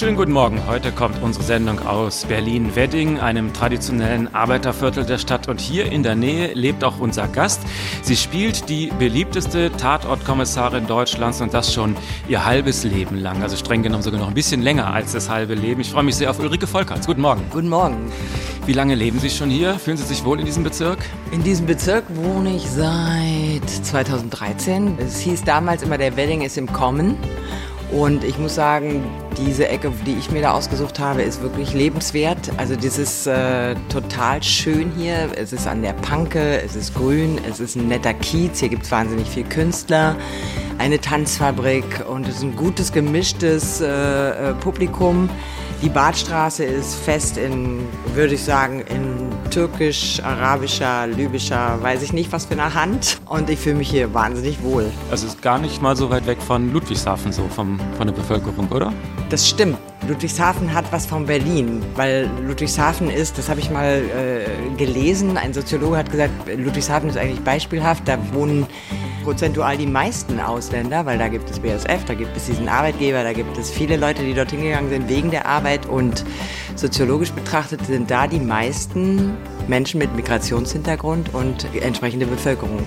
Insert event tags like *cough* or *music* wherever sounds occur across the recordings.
Schönen guten Morgen. Heute kommt unsere Sendung aus Berlin-Wedding, einem traditionellen Arbeiterviertel der Stadt. Und hier in der Nähe lebt auch unser Gast. Sie spielt die beliebteste Tatortkommissarin Deutschlands und das schon ihr halbes Leben lang. Also streng genommen sogar noch ein bisschen länger als das halbe Leben. Ich freue mich sehr auf Ulrike Volkerts. Guten Morgen. Guten Morgen. Wie lange leben Sie schon hier? Fühlen Sie sich wohl in diesem Bezirk? In diesem Bezirk wohne ich seit 2013. Es hieß damals immer, der Wedding ist im Kommen. Und ich muss sagen, diese Ecke, die ich mir da ausgesucht habe, ist wirklich lebenswert. Also das ist äh, total schön hier. Es ist an der Panke, es ist grün, es ist ein netter Kiez. Hier gibt es wahnsinnig viel Künstler, eine Tanzfabrik und es ist ein gutes, gemischtes äh, äh Publikum. Die Badstraße ist fest in, würde ich sagen, in türkisch, arabischer, libyscher, weiß ich nicht was für eine Hand. Und ich fühle mich hier wahnsinnig wohl. Also ist gar nicht mal so weit weg von Ludwigshafen so vom, von der Bevölkerung, oder? Das stimmt. Ludwigshafen hat was von Berlin, weil Ludwigshafen ist, das habe ich mal äh, gelesen, ein Soziologe hat gesagt, Ludwigshafen ist eigentlich beispielhaft, da wohnen prozentual die meisten Ausländer, weil da gibt es BSF, da gibt es diesen Arbeitgeber, da gibt es viele Leute, die dorthin gegangen sind wegen der Arbeit und soziologisch betrachtet sind da die meisten Menschen mit Migrationshintergrund und entsprechende Bevölkerung.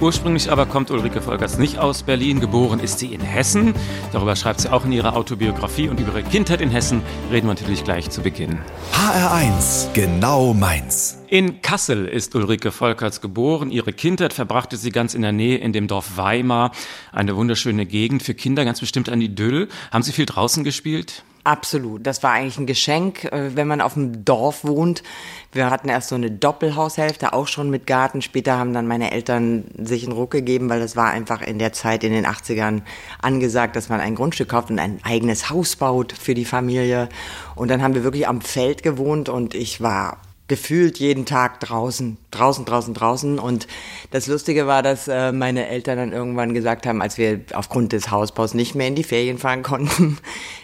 Ursprünglich aber kommt Ulrike Volkers nicht aus Berlin. Geboren ist sie in Hessen. Darüber schreibt sie auch in ihrer Autobiografie. Und über ihre Kindheit in Hessen reden wir natürlich gleich zu Beginn. HR1, genau meins. In Kassel ist Ulrike Volkerts geboren. Ihre Kindheit verbrachte sie ganz in der Nähe in dem Dorf Weimar. Eine wunderschöne Gegend für Kinder, ganz bestimmt ein Idyll. Haben Sie viel draußen gespielt? Absolut. Das war eigentlich ein Geschenk, äh, wenn man auf dem Dorf wohnt. Wir hatten erst so eine Doppelhaushälfte, auch schon mit Garten. Später haben dann meine Eltern sich einen Ruck gegeben, weil das war einfach in der Zeit, in den 80ern, angesagt, dass man ein Grundstück kauft und ein eigenes Haus baut für die Familie. Und dann haben wir wirklich am Feld gewohnt und ich war gefühlt jeden Tag draußen, draußen, draußen, draußen. Und das Lustige war, dass äh, meine Eltern dann irgendwann gesagt haben, als wir aufgrund des Hausbaus nicht mehr in die Ferien fahren *laughs* konnten,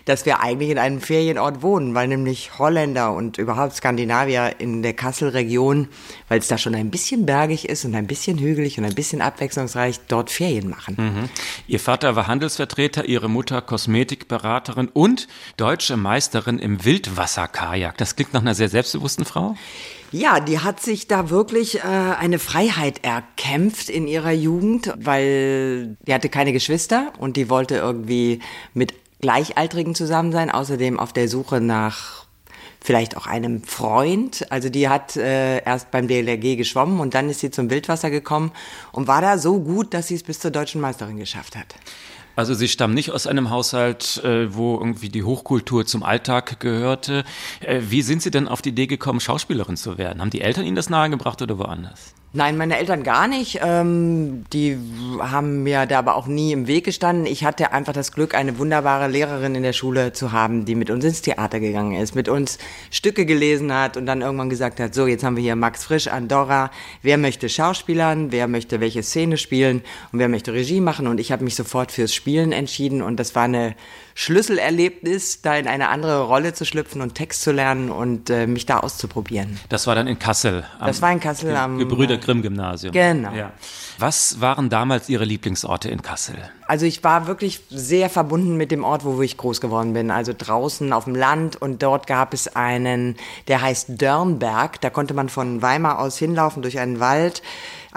dass wir eigentlich in einem Ferienort wohnen, weil nämlich Holländer und überhaupt Skandinavier in der Kasselregion, weil es da schon ein bisschen bergig ist und ein bisschen hügelig und ein bisschen abwechslungsreich, dort Ferien machen. Mhm. Ihr Vater war Handelsvertreter, Ihre Mutter Kosmetikberaterin und deutsche Meisterin im Wildwasserkajak. Das klingt nach einer sehr selbstbewussten Frau. Ja, die hat sich da wirklich äh, eine Freiheit erkämpft in ihrer Jugend, weil die hatte keine Geschwister und die wollte irgendwie mit Gleichaltrigen zusammen sein, außerdem auf der Suche nach vielleicht auch einem Freund. Also die hat äh, erst beim DLRG geschwommen und dann ist sie zum Wildwasser gekommen und war da so gut, dass sie es bis zur deutschen Meisterin geschafft hat. Also Sie stammen nicht aus einem Haushalt, äh, wo irgendwie die Hochkultur zum Alltag gehörte. Äh, wie sind Sie denn auf die Idee gekommen, Schauspielerin zu werden? Haben die Eltern Ihnen das nahegebracht oder woanders? Nein, meine Eltern gar nicht. Ähm, die haben mir da aber auch nie im Weg gestanden. Ich hatte einfach das Glück, eine wunderbare Lehrerin in der Schule zu haben, die mit uns ins Theater gegangen ist, mit uns Stücke gelesen hat und dann irgendwann gesagt hat, so, jetzt haben wir hier Max Frisch, Andorra, wer möchte Schauspielern, wer möchte welche Szene spielen? Und wer möchte Regie machen? Und ich habe mich sofort fürs Spielen entschieden. Und das war eine Schlüsselerlebnis, da in eine andere Rolle zu schlüpfen und Text zu lernen und äh, mich da auszuprobieren. Das war dann in Kassel. das war in Kassel am Gebrüder Grimm Gymnasium. Genau. Ja. Was waren damals Ihre Lieblingsorte in Kassel? Also ich war wirklich sehr verbunden mit dem Ort, wo ich groß geworden bin. Also draußen auf dem Land und dort gab es einen, der heißt Dörnberg. Da konnte man von Weimar aus hinlaufen durch einen Wald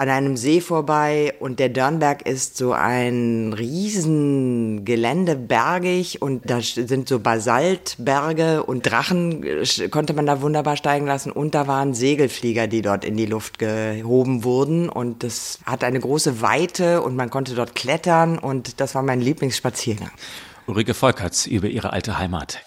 an einem See vorbei und der Dörnberg ist so ein riesen bergig und da sind so Basaltberge und Drachen konnte man da wunderbar steigen lassen und da waren Segelflieger, die dort in die Luft gehoben wurden und das hat eine große Weite und man konnte dort klettern und das war mein Lieblingsspaziergang. Ulrike Volkerts über ihre alte Heimat.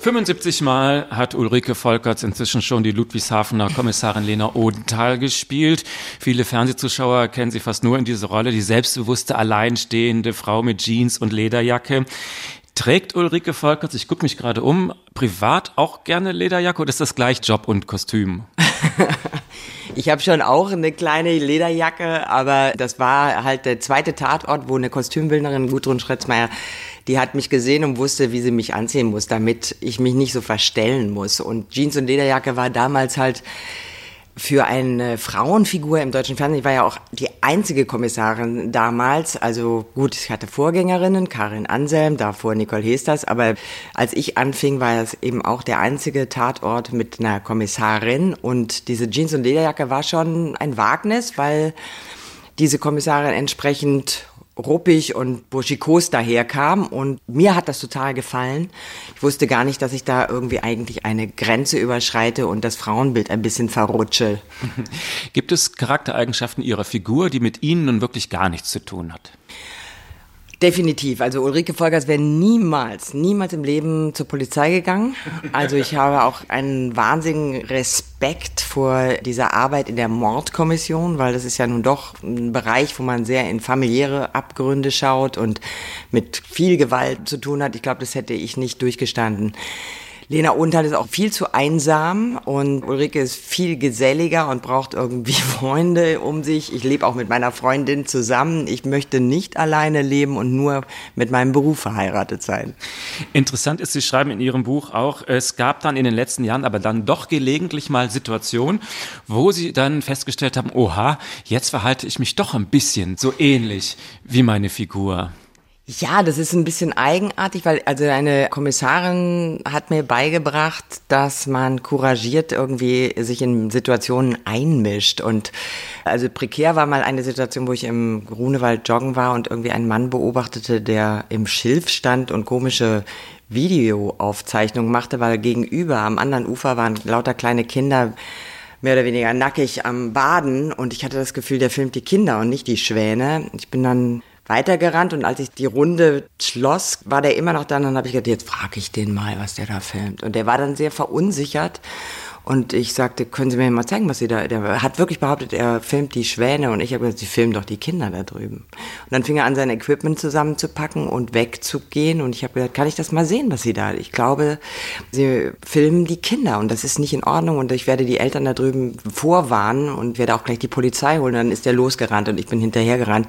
75 Mal hat Ulrike Volkerts inzwischen schon die Ludwigshafener Kommissarin Lena Odenthal gespielt. Viele Fernsehzuschauer kennen sie fast nur in dieser Rolle, die selbstbewusste, alleinstehende Frau mit Jeans und Lederjacke. Trägt Ulrike Volkerts, ich gucke mich gerade um, privat auch gerne Lederjacke oder ist das gleich Job und Kostüm? *laughs* Ich habe schon auch eine kleine Lederjacke, aber das war halt der zweite Tatort, wo eine Kostümbildnerin, Gudrun Schretzmeier, die hat mich gesehen und wusste, wie sie mich anziehen muss, damit ich mich nicht so verstellen muss. Und Jeans und Lederjacke war damals halt für eine Frauenfigur im deutschen Fernsehen. Ich war ja auch die einzige Kommissarin damals. Also gut, ich hatte Vorgängerinnen, Karin Anselm, davor Nicole Hesters. Aber als ich anfing, war es eben auch der einzige Tatort mit einer Kommissarin. Und diese Jeans- und Lederjacke war schon ein Wagnis, weil diese Kommissarin entsprechend ruppig und burschikos daherkam und mir hat das total gefallen. Ich wusste gar nicht, dass ich da irgendwie eigentlich eine Grenze überschreite und das Frauenbild ein bisschen verrutsche. *laughs* Gibt es Charaktereigenschaften Ihrer Figur, die mit Ihnen nun wirklich gar nichts zu tun hat? Definitiv. Also Ulrike Volkers wäre niemals, niemals im Leben zur Polizei gegangen. Also ich habe auch einen wahnsinnigen Respekt vor dieser Arbeit in der Mordkommission, weil das ist ja nun doch ein Bereich, wo man sehr in familiäre Abgründe schaut und mit viel Gewalt zu tun hat. Ich glaube, das hätte ich nicht durchgestanden. Lena Unthal ist auch viel zu einsam und Ulrike ist viel geselliger und braucht irgendwie *laughs* Freunde um sich. Ich lebe auch mit meiner Freundin zusammen. Ich möchte nicht alleine leben und nur mit meinem Beruf verheiratet sein. Interessant ist, Sie schreiben in Ihrem Buch auch, es gab dann in den letzten Jahren aber dann doch gelegentlich mal Situationen, wo Sie dann festgestellt haben, oha, jetzt verhalte ich mich doch ein bisschen so ähnlich wie meine Figur. Ja, das ist ein bisschen eigenartig, weil also eine Kommissarin hat mir beigebracht, dass man couragiert irgendwie sich in Situationen einmischt und also prekär war mal eine Situation, wo ich im Grunewald joggen war und irgendwie einen Mann beobachtete, der im Schilf stand und komische Videoaufzeichnungen machte, weil gegenüber am anderen Ufer waren lauter kleine Kinder mehr oder weniger nackig am Baden und ich hatte das Gefühl, der filmt die Kinder und nicht die Schwäne. Ich bin dann weitergerannt und als ich die Runde schloss, war der immer noch da und dann habe ich gedacht, jetzt frage ich den mal, was der da filmt. Und der war dann sehr verunsichert und ich sagte, können Sie mir mal zeigen, was Sie da, der hat wirklich behauptet, er filmt die Schwäne und ich habe gesagt, Sie filmen doch die Kinder da drüben. Und dann fing er an, sein Equipment zusammenzupacken und wegzugehen und ich habe gesagt, kann ich das mal sehen, was Sie da, ich glaube, Sie filmen die Kinder und das ist nicht in Ordnung und ich werde die Eltern da drüben vorwarnen und werde auch gleich die Polizei holen. Und dann ist er losgerannt und ich bin hinterhergerannt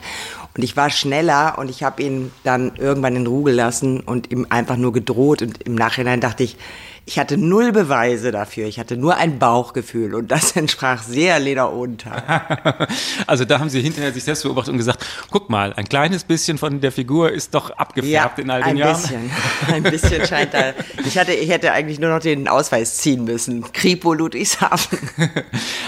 und ich war schneller und ich habe ihn dann irgendwann in Ruhe gelassen und ihm einfach nur gedroht. Und im Nachhinein dachte ich, ich hatte null Beweise dafür. Ich hatte nur ein Bauchgefühl und das *laughs* entsprach sehr Lena Odenthal. *laughs* also da haben Sie hinterher sich selbst beobachtet und gesagt, guck mal, ein kleines bisschen von der Figur ist doch abgefärbt ja, in all den ein Jahren. Bisschen. *laughs* Ein bisschen scheint da. Ich hatte, ich hätte eigentlich nur noch den Ausweis ziehen müssen. Kripo Ludwigshafen.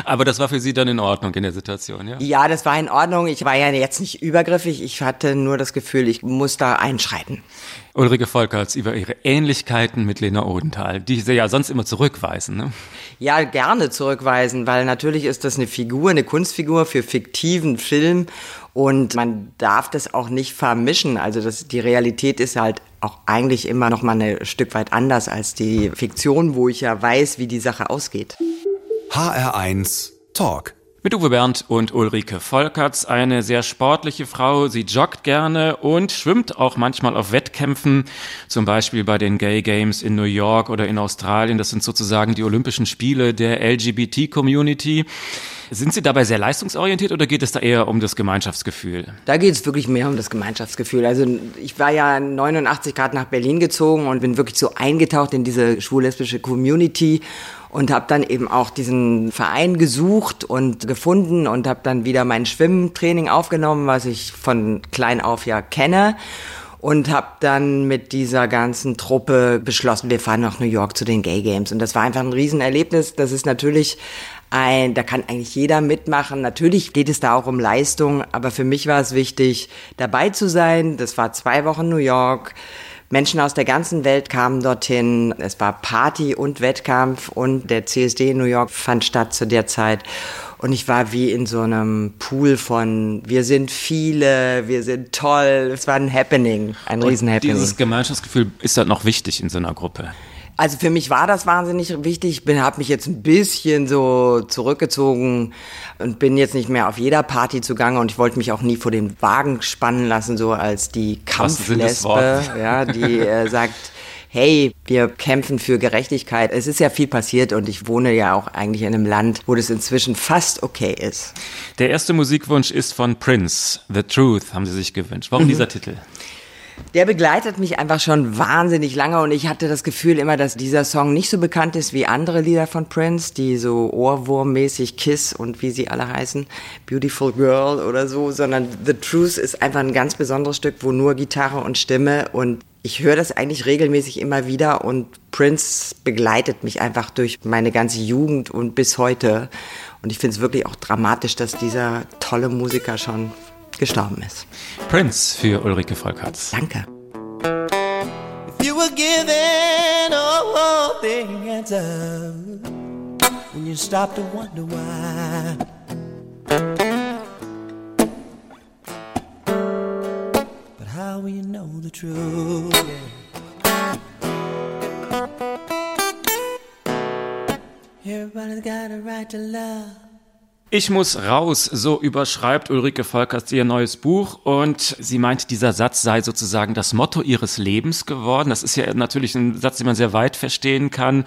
Aber das war für Sie dann in Ordnung in der Situation, ja? Ja, das war in Ordnung. Ich war ja jetzt nicht übergriffig. Ich hatte nur das Gefühl, ich muss da einschreiten. Ulrike Volkerts über ihre Ähnlichkeiten mit Lena Odenthal, die sie ja sonst immer zurückweisen. Ne? Ja, gerne zurückweisen, weil natürlich ist das eine Figur, eine Kunstfigur für fiktiven Film und man darf das auch nicht vermischen. Also das, die Realität ist halt auch eigentlich immer noch mal ein Stück weit anders als die Fiktion, wo ich ja weiß, wie die Sache ausgeht. HR1 Talk mit Uwe Bernd und Ulrike Volkerts, eine sehr sportliche Frau. Sie joggt gerne und schwimmt auch manchmal auf Wettkämpfen, zum Beispiel bei den Gay Games in New York oder in Australien. Das sind sozusagen die Olympischen Spiele der LGBT-Community. Sind Sie dabei sehr leistungsorientiert oder geht es da eher um das Gemeinschaftsgefühl? Da geht es wirklich mehr um das Gemeinschaftsgefühl. Also ich war ja 89 Grad nach Berlin gezogen und bin wirklich so eingetaucht in diese schwul-lesbische Community und habe dann eben auch diesen Verein gesucht und gefunden und habe dann wieder mein Schwimmtraining aufgenommen, was ich von klein auf ja kenne und habe dann mit dieser ganzen Truppe beschlossen, wir fahren nach New York zu den Gay Games und das war einfach ein Riesenerlebnis. Das ist natürlich ein, da kann eigentlich jeder mitmachen. Natürlich geht es da auch um Leistung, aber für mich war es wichtig, dabei zu sein. Das war zwei Wochen New York. Menschen aus der ganzen Welt kamen dorthin. Es war Party und Wettkampf und der CSD in New York fand statt zu der Zeit. Und ich war wie in so einem Pool von, wir sind viele, wir sind toll. Es war ein Happening, ein Riesen-Happening. Dieses Gemeinschaftsgefühl ist halt noch wichtig in so einer Gruppe. Also für mich war das wahnsinnig wichtig. Ich habe mich jetzt ein bisschen so zurückgezogen und bin jetzt nicht mehr auf jeder Party zugange und ich wollte mich auch nie vor den Wagen spannen lassen, so als die Kampflesbe, *laughs* ja, die äh, sagt, hey, wir kämpfen für Gerechtigkeit. Es ist ja viel passiert und ich wohne ja auch eigentlich in einem Land, wo das inzwischen fast okay ist. Der erste Musikwunsch ist von Prince, The Truth, haben Sie sich gewünscht. Warum mhm. dieser Titel? Der begleitet mich einfach schon wahnsinnig lange und ich hatte das Gefühl immer, dass dieser Song nicht so bekannt ist wie andere Lieder von Prince, die so ohrwurmmäßig Kiss und wie sie alle heißen, Beautiful Girl oder so, sondern The Truth ist einfach ein ganz besonderes Stück, wo nur Gitarre und Stimme und ich höre das eigentlich regelmäßig immer wieder und Prince begleitet mich einfach durch meine ganze Jugend und bis heute. Und ich finde es wirklich auch dramatisch, dass dieser tolle Musiker schon gestorben ist. Prince für Ulrike Volkerts. Danke. If you were given all the answers, when you stop to wonder why. But how will you know the truth? Everybody's got a right to love. Ich muss raus, so überschreibt Ulrike Volkers ihr neues Buch und sie meint, dieser Satz sei sozusagen das Motto ihres Lebens geworden. Das ist ja natürlich ein Satz, den man sehr weit verstehen kann.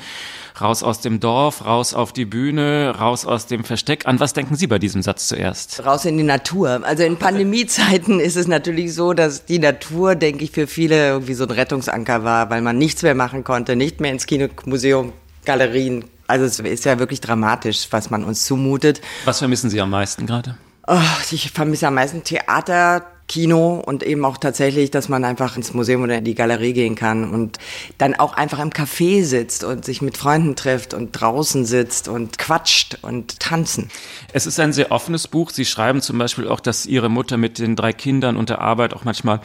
Raus aus dem Dorf, raus auf die Bühne, raus aus dem Versteck. An was denken Sie bei diesem Satz zuerst? Raus in die Natur. Also in Pandemiezeiten ist es natürlich so, dass die Natur, denke ich, für viele irgendwie so ein Rettungsanker war, weil man nichts mehr machen konnte, nicht mehr ins Kino, Museum, Galerien, also es ist ja wirklich dramatisch, was man uns zumutet. Was vermissen Sie am meisten gerade? Oh, ich vermisse am meisten Theater, Kino und eben auch tatsächlich, dass man einfach ins Museum oder in die Galerie gehen kann und dann auch einfach im Café sitzt und sich mit Freunden trifft und draußen sitzt und quatscht und tanzen. Es ist ein sehr offenes Buch. Sie schreiben zum Beispiel auch, dass Ihre Mutter mit den drei Kindern und der Arbeit auch manchmal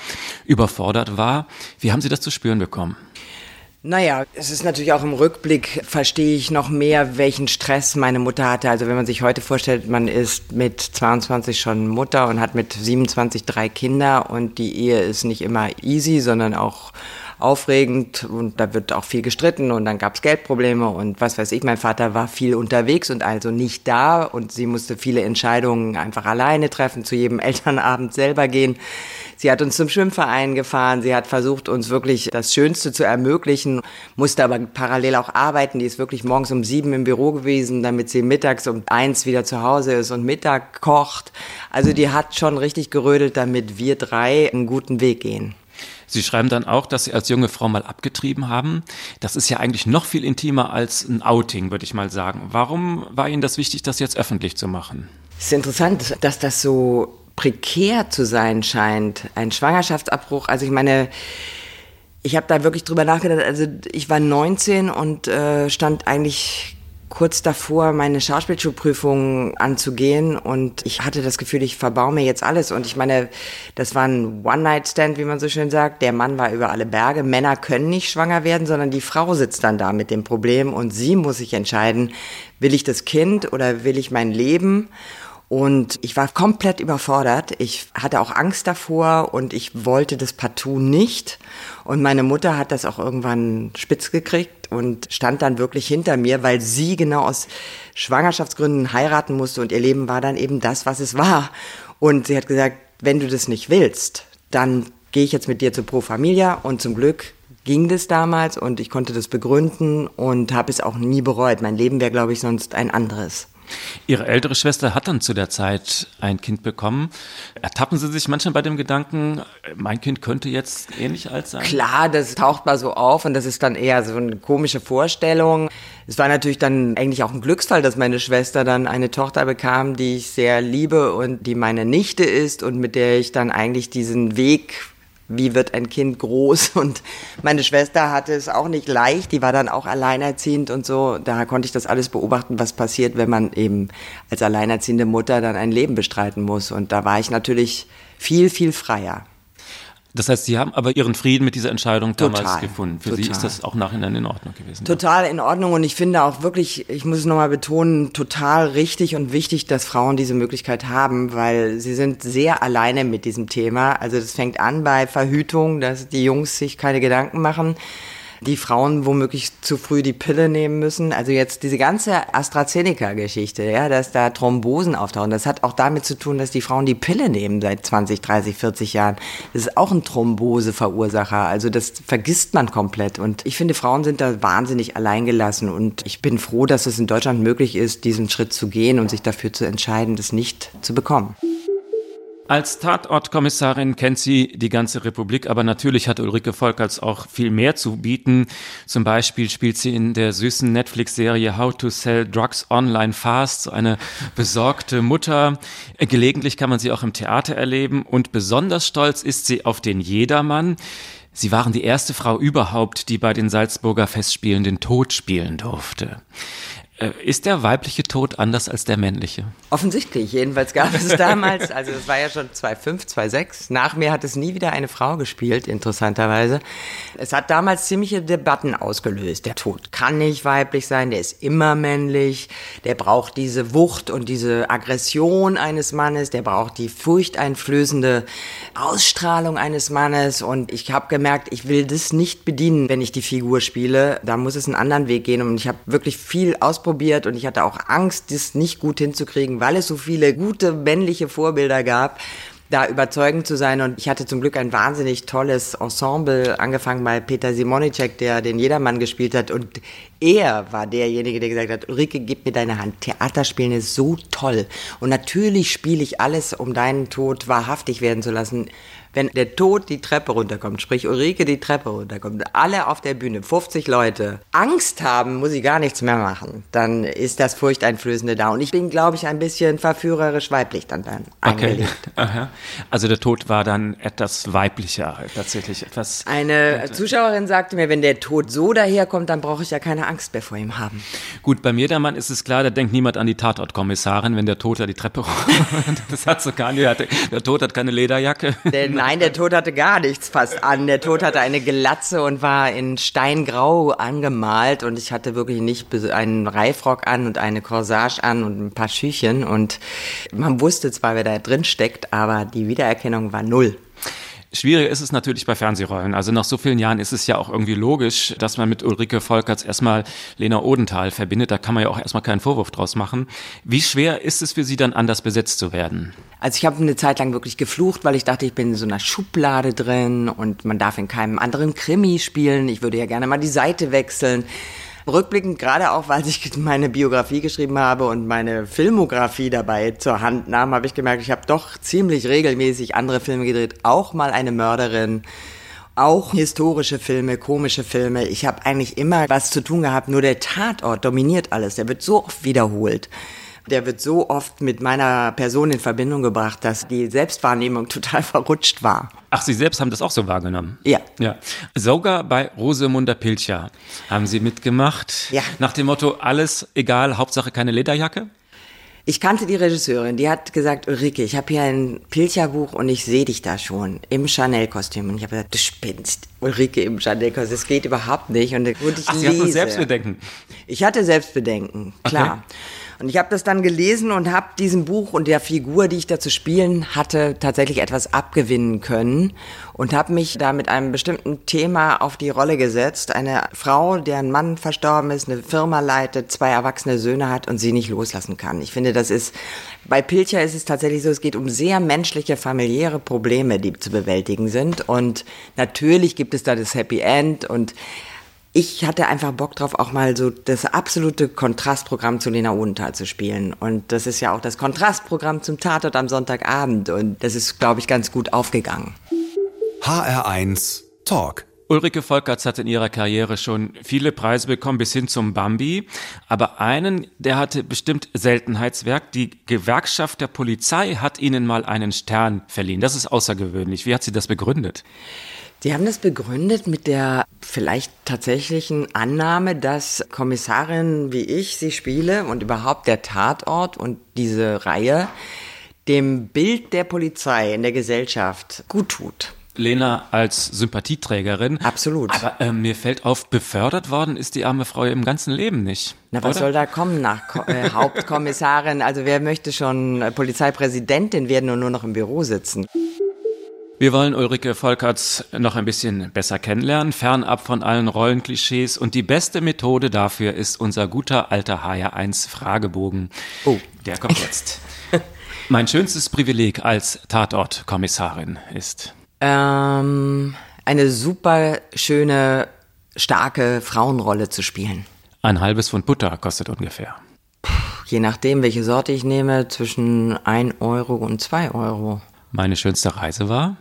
überfordert war. Wie haben Sie das zu spüren bekommen? Naja, es ist natürlich auch im Rückblick, verstehe ich noch mehr, welchen Stress meine Mutter hatte. Also wenn man sich heute vorstellt, man ist mit 22 schon Mutter und hat mit 27 drei Kinder und die Ehe ist nicht immer easy, sondern auch aufregend und da wird auch viel gestritten und dann gab es Geldprobleme und was weiß ich. Mein Vater war viel unterwegs und also nicht da und sie musste viele Entscheidungen einfach alleine treffen, zu jedem *laughs* Elternabend selber gehen. Sie hat uns zum Schwimmverein gefahren. Sie hat versucht, uns wirklich das Schönste zu ermöglichen, musste aber parallel auch arbeiten. Die ist wirklich morgens um sieben im Büro gewesen, damit sie mittags um eins wieder zu Hause ist und Mittag kocht. Also die hat schon richtig gerödelt, damit wir drei einen guten Weg gehen. Sie schreiben dann auch, dass Sie als junge Frau mal abgetrieben haben. Das ist ja eigentlich noch viel intimer als ein Outing, würde ich mal sagen. Warum war Ihnen das wichtig, das jetzt öffentlich zu machen? Es ist interessant, dass das so prekär zu sein scheint. Ein Schwangerschaftsabbruch. Also ich meine, ich habe da wirklich drüber nachgedacht. Also ich war 19 und äh, stand eigentlich kurz davor, meine Schauspielschulprüfung anzugehen und ich hatte das Gefühl, ich verbau mir jetzt alles und ich meine, das war ein One-Night-Stand, wie man so schön sagt. Der Mann war über alle Berge. Männer können nicht schwanger werden, sondern die Frau sitzt dann da mit dem Problem und sie muss sich entscheiden, will ich das Kind oder will ich mein Leben? Und ich war komplett überfordert. Ich hatte auch Angst davor und ich wollte das partout nicht. Und meine Mutter hat das auch irgendwann spitz gekriegt und stand dann wirklich hinter mir, weil sie genau aus Schwangerschaftsgründen heiraten musste und ihr Leben war dann eben das, was es war. Und sie hat gesagt, wenn du das nicht willst, dann gehe ich jetzt mit dir zu Pro Familia und zum Glück ging das damals und ich konnte das begründen und habe es auch nie bereut. Mein Leben wäre, glaube ich, sonst ein anderes. Ihre ältere Schwester hat dann zu der Zeit ein Kind bekommen. Ertappen Sie sich manchmal bei dem Gedanken, mein Kind könnte jetzt ähnlich alt sein? Klar, das taucht mal so auf und das ist dann eher so eine komische Vorstellung. Es war natürlich dann eigentlich auch ein Glücksfall, dass meine Schwester dann eine Tochter bekam, die ich sehr liebe und die meine Nichte ist und mit der ich dann eigentlich diesen Weg wie wird ein Kind groß? *laughs* Und meine Schwester hatte es auch nicht leicht, die war dann auch alleinerziehend und so. Da konnte ich das alles beobachten, was passiert, wenn man eben als alleinerziehende Mutter dann ein Leben bestreiten muss. Und da war ich natürlich viel, viel freier. Das heißt, Sie haben aber Ihren Frieden mit dieser Entscheidung damals Total. gefunden. Für Total. Sie ist das auch nachhinein in Ordnung gewesen. Total in Ordnung und ich finde auch wirklich, ich muss es nochmal betonen, total richtig und wichtig, dass Frauen diese Möglichkeit haben, weil sie sind sehr alleine mit diesem Thema. Also das fängt an bei Verhütung, dass die Jungs sich keine Gedanken machen die Frauen womöglich zu früh die Pille nehmen müssen. Also jetzt diese ganze AstraZeneca-Geschichte, ja, dass da Thrombosen auftauchen, das hat auch damit zu tun, dass die Frauen die Pille nehmen seit 20, 30, 40 Jahren. Das ist auch ein Thromboseverursacher. Also das vergisst man komplett. Und ich finde, Frauen sind da wahnsinnig alleingelassen. Und ich bin froh, dass es in Deutschland möglich ist, diesen Schritt zu gehen und sich dafür zu entscheiden, das nicht zu bekommen. Als Tatortkommissarin kennt sie die ganze Republik, aber natürlich hat Ulrike Volkerts auch viel mehr zu bieten. Zum Beispiel spielt sie in der süßen Netflix-Serie How to Sell Drugs Online Fast, so eine besorgte Mutter. Gelegentlich kann man sie auch im Theater erleben und besonders stolz ist sie auf den Jedermann. Sie waren die erste Frau überhaupt, die bei den Salzburger Festspielen den Tod spielen durfte. Äh, ist der weibliche Tod anders als der männliche? Offensichtlich, jedenfalls gab es damals, also es war ja schon 2005, 2006, nach mir hat es nie wieder eine Frau gespielt, interessanterweise. Es hat damals ziemliche Debatten ausgelöst. Der Tod kann nicht weiblich sein, der ist immer männlich, der braucht diese Wucht und diese Aggression eines Mannes, der braucht die furchteinflößende Ausstrahlung eines Mannes. Und ich habe gemerkt, ich will das nicht bedienen, wenn ich die Figur spiele. Da muss es einen anderen Weg gehen. Und ich habe wirklich viel ausprobiert ausprobiert und ich hatte auch Angst, das nicht gut hinzukriegen, weil es so viele gute männliche Vorbilder gab da überzeugend zu sein. Und ich hatte zum Glück ein wahnsinnig tolles Ensemble, angefangen bei Peter Simonicek, der den Jedermann gespielt hat. Und er war derjenige, der gesagt hat, Ulrike, gib mir deine Hand. Theaterspielen ist so toll. Und natürlich spiele ich alles, um deinen Tod wahrhaftig werden zu lassen wenn der Tod die Treppe runterkommt, sprich Ulrike die Treppe runterkommt, alle auf der Bühne, 50 Leute, Angst haben, muss ich gar nichts mehr machen, dann ist das Furchteinflößende da. Und ich bin, glaube ich, ein bisschen verführerisch weiblich dann, dann okay. *laughs* Aha. Also der Tod war dann etwas weiblicher, tatsächlich etwas. Eine Zuschauerin sagte mir, wenn der Tod so daherkommt, dann brauche ich ja keine Angst mehr vor ihm haben. Gut, bei mir der Mann ist es klar, da denkt niemand an die Tatortkommissarin, wenn der Tod da die Treppe *laughs* runterkommt. das hat so gar nicht, der Tod hat keine Lederjacke. Denn *laughs* Nein, der Tod hatte gar nichts fast an. Der Tod hatte eine Glatze und war in Steingrau angemalt und ich hatte wirklich nicht einen Reifrock an und eine Corsage an und ein paar Schüchen und man wusste zwar, wer da drin steckt, aber die Wiedererkennung war null. Schwierig ist es natürlich bei Fernsehrollen. Also nach so vielen Jahren ist es ja auch irgendwie logisch, dass man mit Ulrike Volkerts erstmal Lena Odenthal verbindet. Da kann man ja auch erstmal keinen Vorwurf draus machen. Wie schwer ist es für Sie dann anders besetzt zu werden? Also ich habe eine Zeit lang wirklich geflucht, weil ich dachte, ich bin in so einer Schublade drin und man darf in keinem anderen Krimi spielen. Ich würde ja gerne mal die Seite wechseln. Rückblickend, gerade auch, weil ich *laughs* meine Biografie geschrieben habe und meine Filmografie dabei zur Hand nahm, habe ich gemerkt, ich habe doch ziemlich regelmäßig andere Filme gedreht, auch mal eine Mörderin, auch historische Filme, komische Filme. Ich habe eigentlich immer was zu tun gehabt, nur der Tatort dominiert alles, der wird so oft wiederholt der wird so oft mit meiner Person in Verbindung gebracht, dass die Selbstwahrnehmung *laughs* total verrutscht war. Ach, Sie selbst haben das auch so wahrgenommen? Ja. ja. Sogar bei Rosemunder Pilcher haben Sie mitgemacht. Ja. Nach dem Motto, alles egal, Hauptsache keine Lederjacke? Ich kannte die Regisseurin, die hat gesagt, Ulrike, ich habe hier ein Pilcherbuch und ich sehe dich da schon im Chanel-Kostüm. Und ich habe gesagt, du spinnst, Ulrike im Chanel-Kostüm, das geht überhaupt nicht. Und, und ich Ach, Sie lese. hatten Selbstbedenken? Ich hatte Selbstbedenken, klar. Okay. Und ich habe das dann gelesen und habe diesem Buch und der Figur, die ich da zu spielen hatte, tatsächlich etwas abgewinnen können und habe mich da mit einem bestimmten Thema auf die Rolle gesetzt. Eine Frau, deren Mann verstorben ist, eine Firma leitet, zwei erwachsene Söhne hat und sie nicht loslassen kann. Ich finde, das ist, bei Pilcher ist es tatsächlich so, es geht um sehr menschliche, familiäre Probleme, die zu bewältigen sind. Und natürlich gibt es da das Happy End und ich hatte einfach Bock drauf, auch mal so das absolute Kontrastprogramm zu Lena Odenthal zu spielen. Und das ist ja auch das Kontrastprogramm zum Tatort am Sonntagabend. Und das ist, glaube ich, ganz gut aufgegangen. HR1 Talk. Ulrike Volkerts hat in ihrer Karriere schon viele Preise bekommen, bis hin zum Bambi. Aber einen, der hatte bestimmt Seltenheitswerk. Die Gewerkschaft der Polizei hat ihnen mal einen Stern verliehen. Das ist außergewöhnlich. Wie hat sie das begründet? Sie haben das begründet mit der vielleicht tatsächlichen Annahme, dass Kommissarin wie ich sie spiele und überhaupt der Tatort und diese Reihe dem Bild der Polizei in der Gesellschaft gut tut. Lena als Sympathieträgerin. Absolut. Aber äh, mir fällt auf, befördert worden ist die arme Frau im ganzen Leben nicht. Na, was oder? soll da kommen nach Ko äh, Hauptkommissarin? Also wer möchte schon äh, Polizeipräsidentin werden und nur noch im Büro sitzen? Wir wollen Ulrike Volkerts noch ein bisschen besser kennenlernen, fernab von allen Rollenklischees. Und die beste Methode dafür ist unser guter alter HR1 Fragebogen. Oh. Der kommt jetzt. *laughs* mein schönstes Privileg als Tatortkommissarin ist? Ähm, eine super schöne, starke Frauenrolle zu spielen. Ein halbes Pfund Butter kostet ungefähr. Je nachdem, welche Sorte ich nehme, zwischen 1 Euro und 2 Euro. Meine schönste Reise war?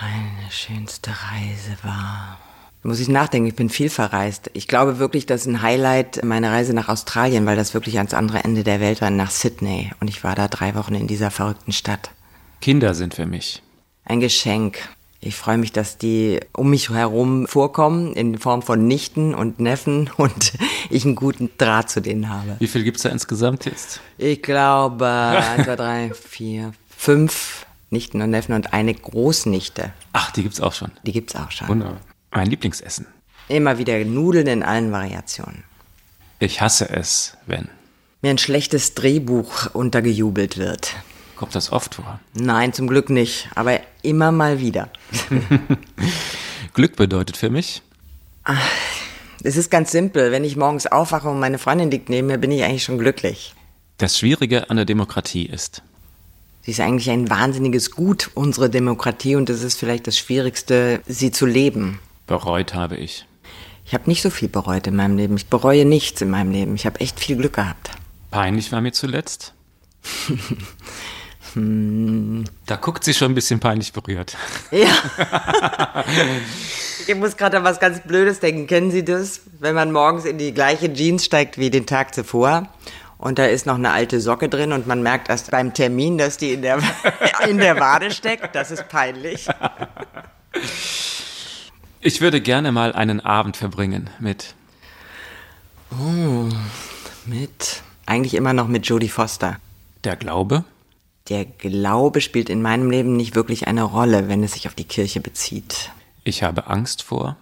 Meine schönste Reise war. Da muss ich nachdenken, ich bin viel verreist. Ich glaube wirklich, das ist ein Highlight meine Reise nach Australien, weil das wirklich ans andere Ende der Welt war, nach Sydney. Und ich war da drei Wochen in dieser verrückten Stadt. Kinder sind für mich. Ein Geschenk. Ich freue mich, dass die um mich herum vorkommen, in Form von Nichten und Neffen *laughs* und ich einen guten Draht zu denen habe. Wie viel gibt's da insgesamt jetzt? Ich glaube, *laughs* eins, zwei, drei, vier, fünf Nichten und Neffen und eine Großnichte. Ach, die gibt's auch schon. Die gibt's auch schon. Wunderbar. Mein Lieblingsessen. Immer wieder Nudeln in allen Variationen. Ich hasse es, wenn. Mir ein schlechtes Drehbuch untergejubelt wird. Kommt das oft vor? Nein, zum Glück nicht, aber immer mal wieder. *laughs* Glück bedeutet für mich, Es ist ganz simpel. Wenn ich morgens aufwache und meine Freundin liegt neben mir, bin ich eigentlich schon glücklich. das Schwierige an der Demokratie ist. Sie ist eigentlich ein wahnsinniges Gut, unsere Demokratie, und es ist vielleicht das Schwierigste, sie zu leben. Bereut habe ich. Ich habe nicht so viel bereut in meinem Leben. Ich bereue nichts in meinem Leben. Ich habe echt viel Glück gehabt. Peinlich war mir zuletzt. *laughs* da guckt sie schon ein bisschen peinlich berührt. Ja. *laughs* ich muss gerade an was ganz Blödes denken. Kennen Sie das? Wenn man morgens in die gleiche Jeans steigt wie den Tag zuvor und da ist noch eine alte Socke drin und man merkt erst beim Termin, dass die in der, *laughs* in der Wade steckt. Das ist peinlich. Ich würde gerne mal einen Abend verbringen mit. Mit, eigentlich immer noch mit Jodie Foster. Der Glaube? Der Glaube spielt in meinem Leben nicht wirklich eine Rolle, wenn es sich auf die Kirche bezieht. Ich habe Angst vor.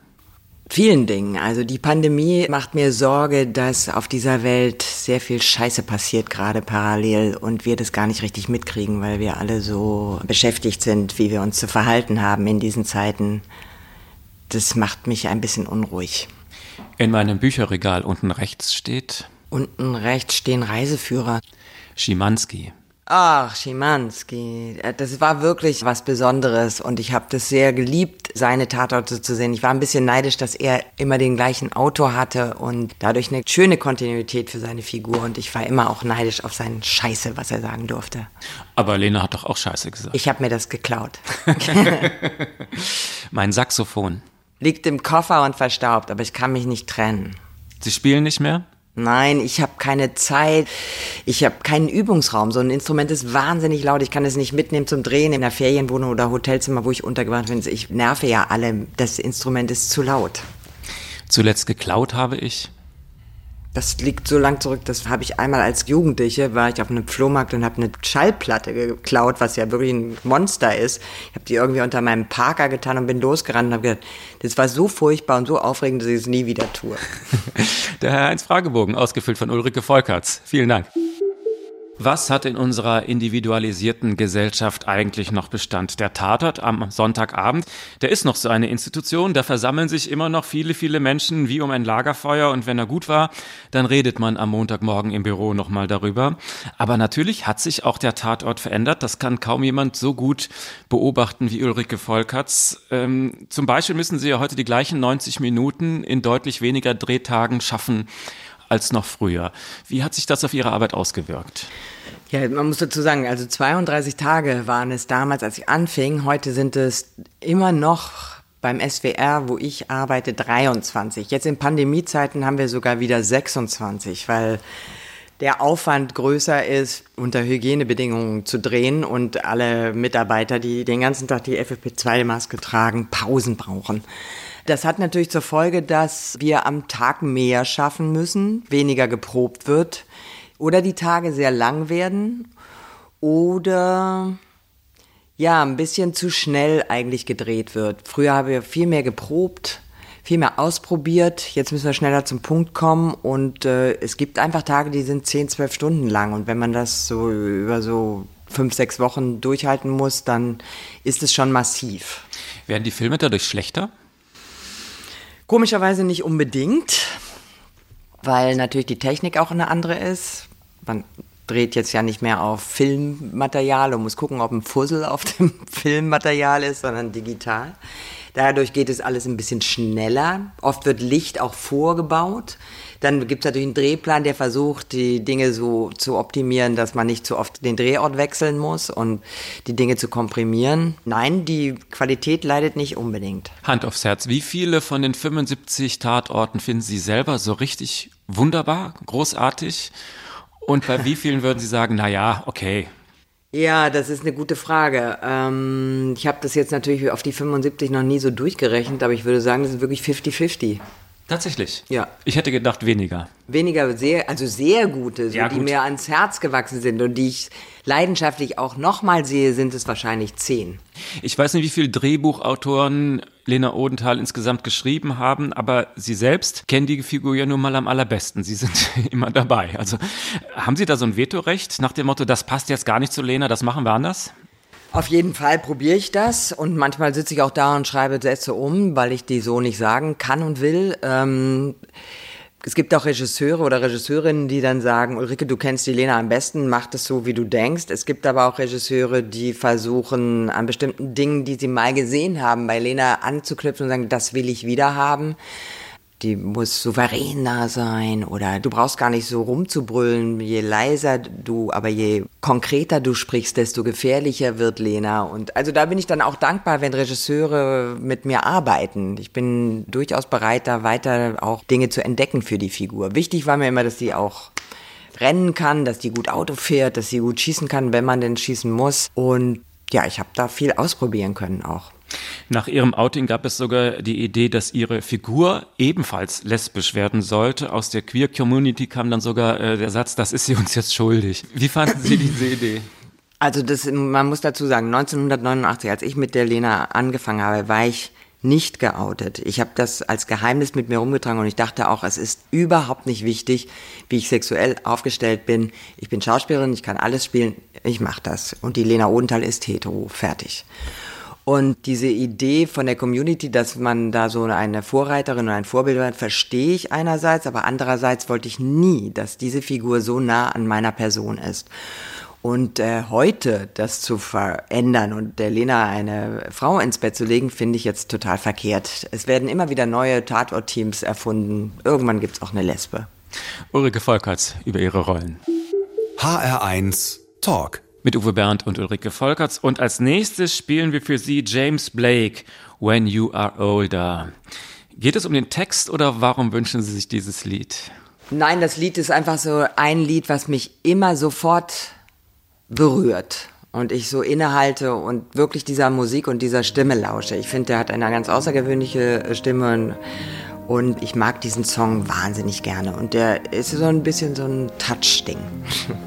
Vielen Dingen. Also die Pandemie macht mir Sorge, dass auf dieser Welt sehr viel Scheiße passiert, gerade parallel, und wir das gar nicht richtig mitkriegen, weil wir alle so beschäftigt sind, wie wir uns zu verhalten haben in diesen Zeiten. Das macht mich ein bisschen unruhig. In meinem Bücherregal unten rechts steht Unten rechts stehen Reiseführer. Schimanski. Ach, Schimanski, das war wirklich was Besonderes und ich habe das sehr geliebt, seine Tatorte zu sehen. Ich war ein bisschen neidisch, dass er immer den gleichen Autor hatte und dadurch eine schöne Kontinuität für seine Figur und ich war immer auch neidisch auf seinen Scheiße, was er sagen durfte. Aber Lena hat doch auch Scheiße gesagt. Ich habe mir das geklaut. *laughs* *laughs* mein Saxophon. Liegt im Koffer und verstaubt, aber ich kann mich nicht trennen. Sie spielen nicht mehr? Nein, ich habe keine Zeit. Ich habe keinen Übungsraum. So ein Instrument ist wahnsinnig laut. Ich kann es nicht mitnehmen zum Drehen in einer Ferienwohnung oder Hotelzimmer, wo ich untergebracht bin. Ich nerve ja alle. Das Instrument ist zu laut. Zuletzt geklaut habe ich. Das liegt so lang zurück, das habe ich einmal als Jugendliche, war ich auf einem Flohmarkt und habe eine Schallplatte geklaut, was ja wirklich ein Monster ist. Ich habe die irgendwie unter meinem Parker getan und bin losgerannt und habe gedacht, das war so furchtbar und so aufregend, dass ich es nie wieder tue. *laughs* Der Herr 1 Fragebogen, ausgefüllt von Ulrike Volkerts. Vielen Dank. Was hat in unserer individualisierten Gesellschaft eigentlich noch Bestand? Der Tatort am Sonntagabend, der ist noch so eine Institution, da versammeln sich immer noch viele, viele Menschen wie um ein Lagerfeuer und wenn er gut war, dann redet man am Montagmorgen im Büro nochmal darüber. Aber natürlich hat sich auch der Tatort verändert, das kann kaum jemand so gut beobachten wie Ulrike Volkerts. Ähm, zum Beispiel müssen sie ja heute die gleichen 90 Minuten in deutlich weniger Drehtagen schaffen als noch früher. Wie hat sich das auf Ihre Arbeit ausgewirkt? Ja, man muss dazu sagen, also 32 Tage waren es damals, als ich anfing. Heute sind es immer noch beim SWR, wo ich arbeite, 23. Jetzt in Pandemiezeiten haben wir sogar wieder 26, weil der Aufwand größer ist, unter Hygienebedingungen zu drehen und alle Mitarbeiter, die den ganzen Tag die FFP2-Maske tragen, Pausen brauchen. Das hat natürlich zur Folge, dass wir am Tag mehr schaffen müssen, weniger geprobt wird oder die Tage sehr lang werden oder ja, ein bisschen zu schnell eigentlich gedreht wird. Früher haben wir viel mehr geprobt, viel mehr ausprobiert. Jetzt müssen wir schneller zum Punkt kommen und äh, es gibt einfach Tage, die sind 10, 12 Stunden lang und wenn man das so über so fünf, sechs Wochen durchhalten muss, dann ist es schon massiv. Werden die Filme dadurch schlechter? Komischerweise nicht unbedingt, weil natürlich die Technik auch eine andere ist. Man dreht jetzt ja nicht mehr auf Filmmaterial und muss gucken, ob ein Fussel auf dem *laughs* Filmmaterial ist, sondern digital. Dadurch geht es alles ein bisschen schneller. Oft wird Licht auch vorgebaut. Dann gibt es natürlich einen Drehplan, der versucht, die Dinge so zu optimieren, dass man nicht zu oft den Drehort wechseln muss und die Dinge zu komprimieren. Nein, die Qualität leidet nicht unbedingt. Hand aufs Herz, wie viele von den 75 Tatorten finden Sie selber so richtig wunderbar, großartig? Und bei wie vielen würden Sie sagen, na ja, okay, ja, das ist eine gute Frage. Ähm, ich habe das jetzt natürlich auf die 75 noch nie so durchgerechnet, aber ich würde sagen, das ist wirklich 50-50. Tatsächlich? Ja. Ich hätte gedacht weniger. Weniger, sehr, also sehr gute, so, Ja, die gut. mir ans Herz gewachsen sind und die ich leidenschaftlich auch nochmal sehe, sind es wahrscheinlich zehn. Ich weiß nicht, wie viele Drehbuchautoren Lena Odenthal insgesamt geschrieben haben, aber Sie selbst kennen die Figur ja nun mal am allerbesten. Sie sind *laughs* immer dabei. Also haben Sie da so ein Vetorecht nach dem Motto, das passt jetzt gar nicht zu Lena, das machen wir anders? Auf jeden Fall probiere ich das und manchmal sitze ich auch da und schreibe Sätze um, weil ich die so nicht sagen kann und will. Ähm, es gibt auch Regisseure oder Regisseurinnen, die dann sagen, Ulrike, du kennst die Lena am besten, mach das so, wie du denkst. Es gibt aber auch Regisseure, die versuchen, an bestimmten Dingen, die sie mal gesehen haben, bei Lena anzuknüpfen und sagen, das will ich wieder haben. Die muss souveräner sein oder du brauchst gar nicht so rumzubrüllen. Je leiser du, aber je konkreter du sprichst, desto gefährlicher wird Lena. Und also da bin ich dann auch dankbar, wenn Regisseure mit mir arbeiten. Ich bin durchaus bereit, da weiter auch Dinge zu entdecken für die Figur. Wichtig war mir immer, dass die auch rennen kann, dass die gut Auto fährt, dass sie gut schießen kann, wenn man denn schießen muss. Und ja, ich habe da viel ausprobieren können auch. Nach ihrem Outing gab es sogar die Idee, dass ihre Figur ebenfalls lesbisch werden sollte. Aus der Queer Community kam dann sogar äh, der Satz, das ist sie uns jetzt schuldig. Wie fanden Sie diese Idee? Also das, man muss dazu sagen, 1989, als ich mit der Lena angefangen habe, war ich nicht geoutet. Ich habe das als Geheimnis mit mir rumgetragen und ich dachte auch, es ist überhaupt nicht wichtig, wie ich sexuell aufgestellt bin. Ich bin Schauspielerin, ich kann alles spielen, ich mache das. Und die Lena Odenthal ist hetero, fertig. Und diese Idee von der Community, dass man da so eine Vorreiterin oder ein Vorbild hat, verstehe ich einerseits, aber andererseits wollte ich nie, dass diese Figur so nah an meiner Person ist. Und äh, heute das zu verändern und der Lena eine Frau ins Bett zu legen, finde ich jetzt total verkehrt. Es werden immer wieder neue Tatort-Teams erfunden. Irgendwann gibt's auch eine Lesbe. Ulrike Volkerts über ihre Rollen. HR1 Talk. Mit Uwe Bernd und Ulrike Volkerts. Und als nächstes spielen wir für Sie James Blake, When You Are Older. Geht es um den Text oder warum wünschen Sie sich dieses Lied? Nein, das Lied ist einfach so ein Lied, was mich immer sofort berührt und ich so innehalte und wirklich dieser Musik und dieser Stimme lausche. Ich finde, der hat eine ganz außergewöhnliche Stimme und, ich mag diesen Song wahnsinnig gerne und der ist so ein bisschen so ein Touch-Ding. *laughs*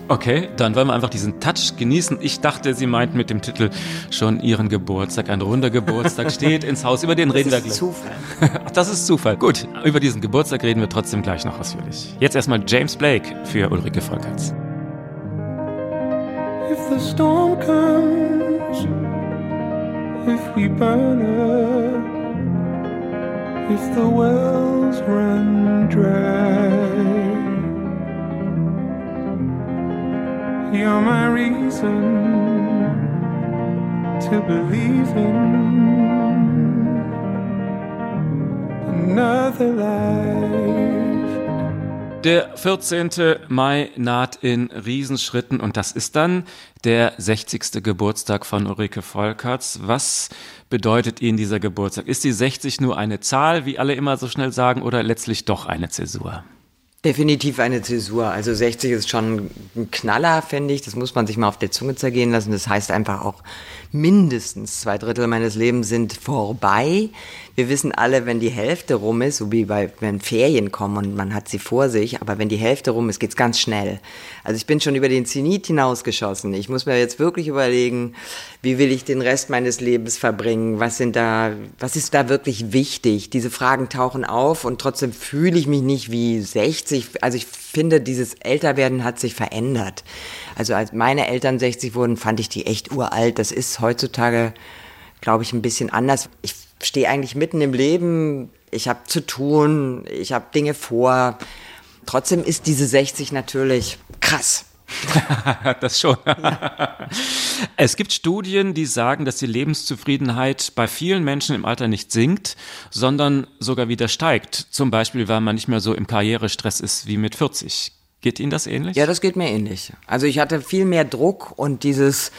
Okay, dann wollen wir einfach diesen Touch genießen. Ich dachte, Sie meint mit dem Titel schon Ihren Geburtstag. Ein runder Geburtstag *laughs* steht ins Haus. Über den reden wir Das ist gleich. Zufall. Ach, *laughs* das ist Zufall. Gut, über diesen Geburtstag reden wir trotzdem gleich noch ausführlich. Jetzt erstmal James Blake für Ulrike Volkerts. If the storm comes, if we burn up, if the wells run dry, you're my reason to believe in another life. Der 14. Mai naht in Riesenschritten und das ist dann der 60. Geburtstag von Ulrike Volkerts. Was bedeutet Ihnen dieser Geburtstag? Ist die 60 nur eine Zahl, wie alle immer so schnell sagen, oder letztlich doch eine Zäsur? Definitiv eine Zäsur. Also 60 ist schon ein Knaller, finde ich. Das muss man sich mal auf der Zunge zergehen lassen. Das heißt einfach auch, mindestens zwei Drittel meines Lebens sind vorbei. Wir wissen alle, wenn die Hälfte rum ist, so wie bei, wenn Ferien kommen und man hat sie vor sich, aber wenn die Hälfte rum ist, geht's ganz schnell. Also ich bin schon über den Zenit hinausgeschossen. Ich muss mir jetzt wirklich überlegen, wie will ich den Rest meines Lebens verbringen? Was sind da, was ist da wirklich wichtig? Diese Fragen tauchen auf und trotzdem fühle ich mich nicht wie 60. Also ich finde, dieses Älterwerden hat sich verändert. Also als meine Eltern 60 wurden, fand ich die echt uralt. Das ist heutzutage, glaube ich, ein bisschen anders. Ich stehe eigentlich mitten im Leben. Ich habe zu tun. Ich habe Dinge vor. Trotzdem ist diese 60 natürlich krass. *laughs* das schon. Es gibt Studien, die sagen, dass die Lebenszufriedenheit bei vielen Menschen im Alter nicht sinkt, sondern sogar wieder steigt. Zum Beispiel, weil man nicht mehr so im Karrierestress ist wie mit 40. Geht Ihnen das ähnlich? Ja, das geht mir ähnlich. Also ich hatte viel mehr Druck und dieses,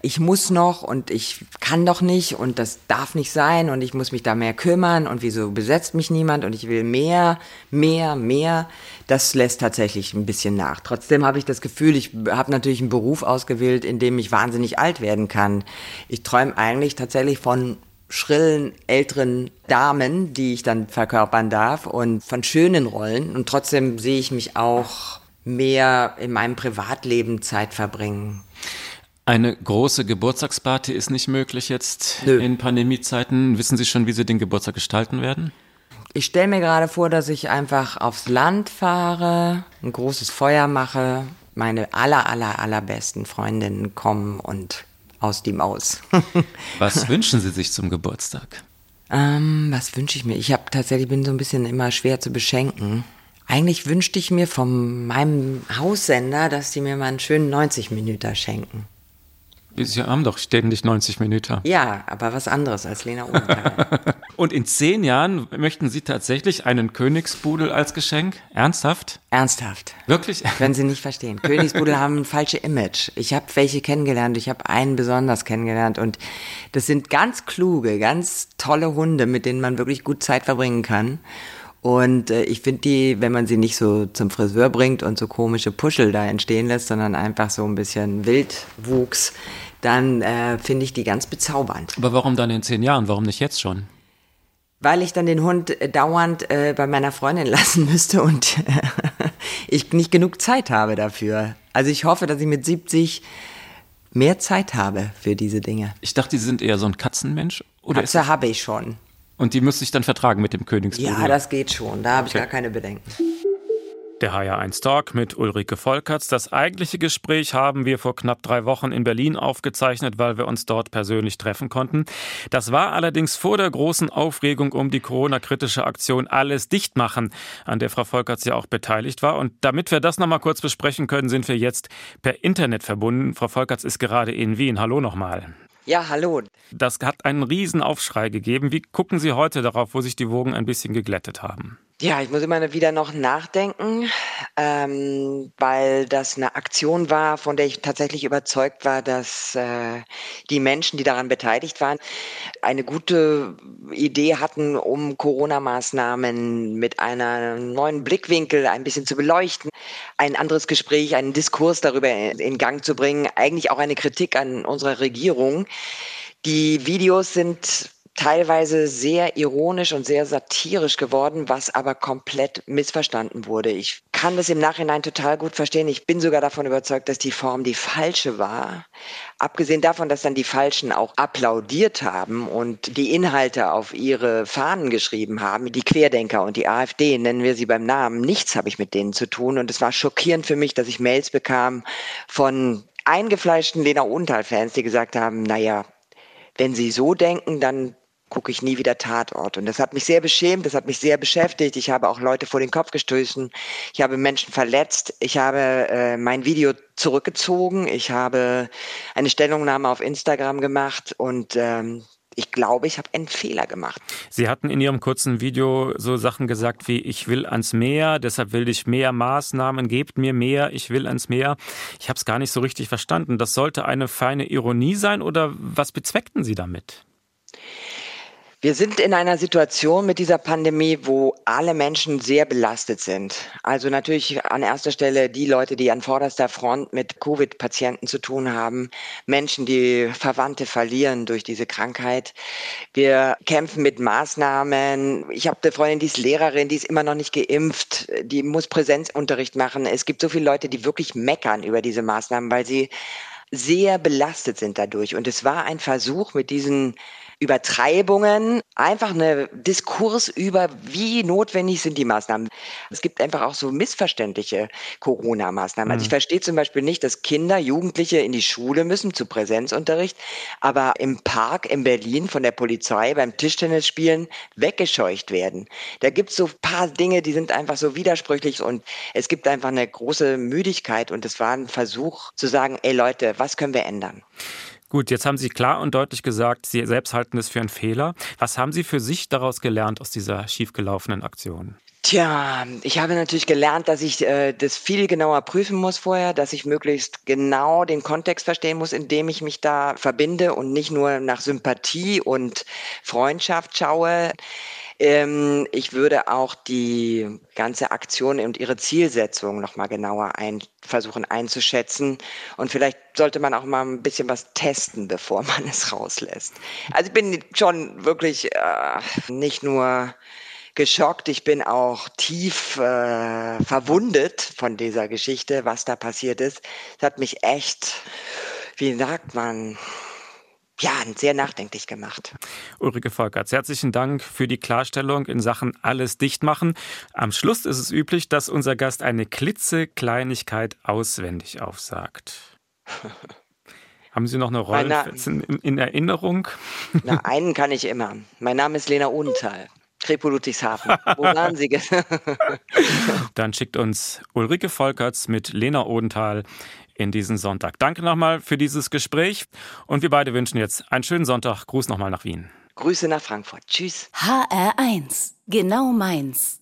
ich muss noch und ich kann doch nicht und das darf nicht sein und ich muss mich da mehr kümmern und wieso besetzt mich niemand und ich will mehr, mehr, mehr. Das lässt tatsächlich ein bisschen nach. Trotzdem habe ich das Gefühl, ich habe natürlich einen Beruf ausgewählt, in dem ich wahnsinnig alt werden kann. Ich träume eigentlich tatsächlich von schrillen älteren Damen, die ich dann verkörpern darf und von schönen Rollen und trotzdem sehe ich mich auch mehr in meinem Privatleben Zeit verbringen. Eine große Geburtstagsparty ist nicht möglich jetzt Nö. in Pandemiezeiten. Wissen Sie schon, wie Sie den Geburtstag gestalten werden? Ich stelle mir gerade vor, dass ich einfach aufs Land fahre, ein großes Feuer mache, meine aller, aller, allerbesten Freundinnen kommen und aus die Maus. *laughs* Was wünschen Sie sich zum Geburtstag? ähm, was wünsche ich mir? Ich habe tatsächlich bin so ein bisschen immer schwer zu beschenken. Eigentlich wünschte ich mir von meinem Haussender, dass die mir mal einen schönen 90 Minuten schenken. Sie haben doch ständig 90 Minuten. Ja, aber was anderes als Lena Obenthal. *laughs* Und in zehn Jahren möchten Sie tatsächlich einen Königsbudel als Geschenk? Ernsthaft? Ernsthaft. Wirklich? *laughs* Können Sie nicht verstehen. Königsbudel haben ein falsches Image. Ich habe welche kennengelernt. Ich habe einen besonders kennengelernt. Und das sind ganz kluge, ganz tolle Hunde, mit denen man wirklich gut Zeit verbringen kann. Und äh, ich finde die, wenn man sie nicht so zum Friseur bringt und so komische Puschel da entstehen lässt, sondern einfach so ein bisschen Wildwuchs, dann äh, finde ich die ganz bezaubernd. Aber warum dann in zehn Jahren? Warum nicht jetzt schon? Weil ich dann den Hund äh, dauernd äh, bei meiner Freundin *laughs* lassen müsste und ich nicht genug Zeit habe dafür. Also ich hoffe, dass ich mit 70 mehr Zeit habe für diese Dinge. Ich dachte, Sie sind eher so ein Katzenmensch. Oder Katze habe ich schon. Und die müsste ich dann vertragen mit dem Königsbudel. Ja, das geht schon. Da habe ich Okay. gar keine Bedenken. Der HR1 Talk mit Ulrike Volkerts. Das eigentliche Gespräch haben wir vor knapp drei Wochen in Berlin aufgezeichnet, weil wir uns dort persönlich treffen konnten. Das war allerdings vor der großen Aufregung um die Corona-kritische Aktion Alles dicht machen, an der Frau Volkerts ja auch beteiligt war. Und damit wir das nochmal kurz besprechen können, sind wir jetzt per Internet verbunden. Frau Volkerts ist gerade in Wien. Hallo nochmal. Ja, hallo. Das hat einen riesen Aufschrei gegeben. Wie gucken Sie heute darauf, wo sich die Wogen ein bisschen geglättet haben? Ja, ich muss immer wieder noch nachdenken, ähm, weil das eine Aktion war, von der ich tatsächlich überzeugt war, dass äh, die Menschen, die daran beteiligt waren, eine gute Idee hatten, um Corona-Maßnahmen mit einem neuen Blickwinkel ein bisschen zu beleuchten, ein anderes Gespräch, einen Diskurs darüber in Gang zu bringen, eigentlich auch eine Kritik an unserer Regierung. Die Videos sind teilweise sehr ironisch und sehr satirisch geworden, was aber komplett missverstanden wurde. Ich kann das im Nachhinein total gut verstehen. Ich bin sogar davon überzeugt, dass die Form die falsche war. Abgesehen davon, dass dann die Falschen auch applaudiert haben und die Inhalte auf ihre Fahnen geschrieben haben, die Querdenker und die AfD, nennen wir sie beim Namen, nichts habe ich mit denen zu tun. Und es war schockierend für mich, dass ich Mails bekam von eingefleischten Lena Odenthal-Fans, die gesagt haben, naja, wenn Sie so denken, dann gucke ich nie wieder Tatort. Und das hat mich sehr beschämt, das hat mich sehr beschäftigt. Ich habe auch Leute vor den Kopf gestoßen. Ich habe Menschen verletzt. Ich habe äh, mein Video zurückgezogen. Ich habe eine Stellungnahme auf Instagram gemacht und ähm, ich glaube, ich habe einen Fehler gemacht. Sie hatten in Ihrem kurzen Video so Sachen gesagt wie, ich will ans Meer, deshalb will ich mehr Maßnahmen, gebt mir mehr, ich will ans Meer. Ich habe es gar nicht so richtig verstanden. Das sollte eine feine Ironie sein oder was bezweckten Sie damit? Wir sind in einer Situation mit dieser Pandemie, wo alle Menschen sehr belastet sind. Also natürlich an erster Stelle die Leute, die an vorderster Front mit Covid-Patienten zu tun haben, Menschen, die Verwandte verlieren durch diese Krankheit. Wir kämpfen mit Maßnahmen. Ich habe eine Freundin, die ist Lehrerin, die ist immer noch nicht geimpft, die muss Präsenzunterricht machen. Es gibt so viele Leute, die wirklich meckern über diese Maßnahmen, weil sie sehr belastet sind dadurch. Und es war ein Versuch mit diesen Übertreibungen, einfach eine Diskurs über, wie notwendig sind die Maßnahmen. Es gibt einfach auch so missverständliche Corona-Maßnahmen. Also ich verstehe zum Beispiel nicht, dass Kinder, Jugendliche in die Schule müssen zu Präsenzunterricht, aber im Park in Berlin von der Polizei beim Tischtennisspielen weggescheucht werden. Da gibt es so ein paar Dinge, die sind einfach so widersprüchlich und es gibt einfach eine große Müdigkeit und es war ein Versuch zu sagen, ey Leute, was können wir ändern? Gut, jetzt haben Sie klar und deutlich gesagt, Sie selbst halten es für einen Fehler. Was haben Sie für sich daraus gelernt aus dieser schiefgelaufenen Aktion? Tja, ich habe natürlich gelernt, dass ich äh, das viel genauer prüfen muss vorher, dass ich möglichst genau den Kontext verstehen muss, in dem ich mich da verbinde und nicht nur nach Sympathie und Freundschaft schaue. Ähm, ich würde auch die ganze Aktion und ihre Zielsetzung noch mal genauer ein, versuchen einzuschätzen. Und vielleicht sollte man auch mal ein bisschen was testen, bevor man es rauslässt. Also ich bin schon wirklich äh, nicht nur geschockt, ich bin auch tief äh, verwundet von dieser Geschichte, was da passiert ist. Es hat mich echt, wie sagt man, ja, sehr nachdenklich gemacht. Ulrike Volkerts, herzlichen Dank für die Klarstellung in Sachen alles dicht machen. Am Schluss ist es üblich, dass unser Gast eine klitzekleinigkeit auswendig aufsagt. *laughs* Haben Sie noch eine Rolle in, in, Erinnerung? *laughs* Na, einen kann ich immer. Mein Name ist Lena Odenthal. Kripo Ludwigshafen. Wo *laughs* waren Sie? Dann schickt uns Ulrike Volkerts mit Lena Odenthal in diesen Sonntag. Danke nochmal für dieses Gespräch und wir beide wünschen jetzt einen schönen Sonntag. Gruß nochmal nach Wien. Grüße nach Frankfurt. Tschüss. HR1, genau meins.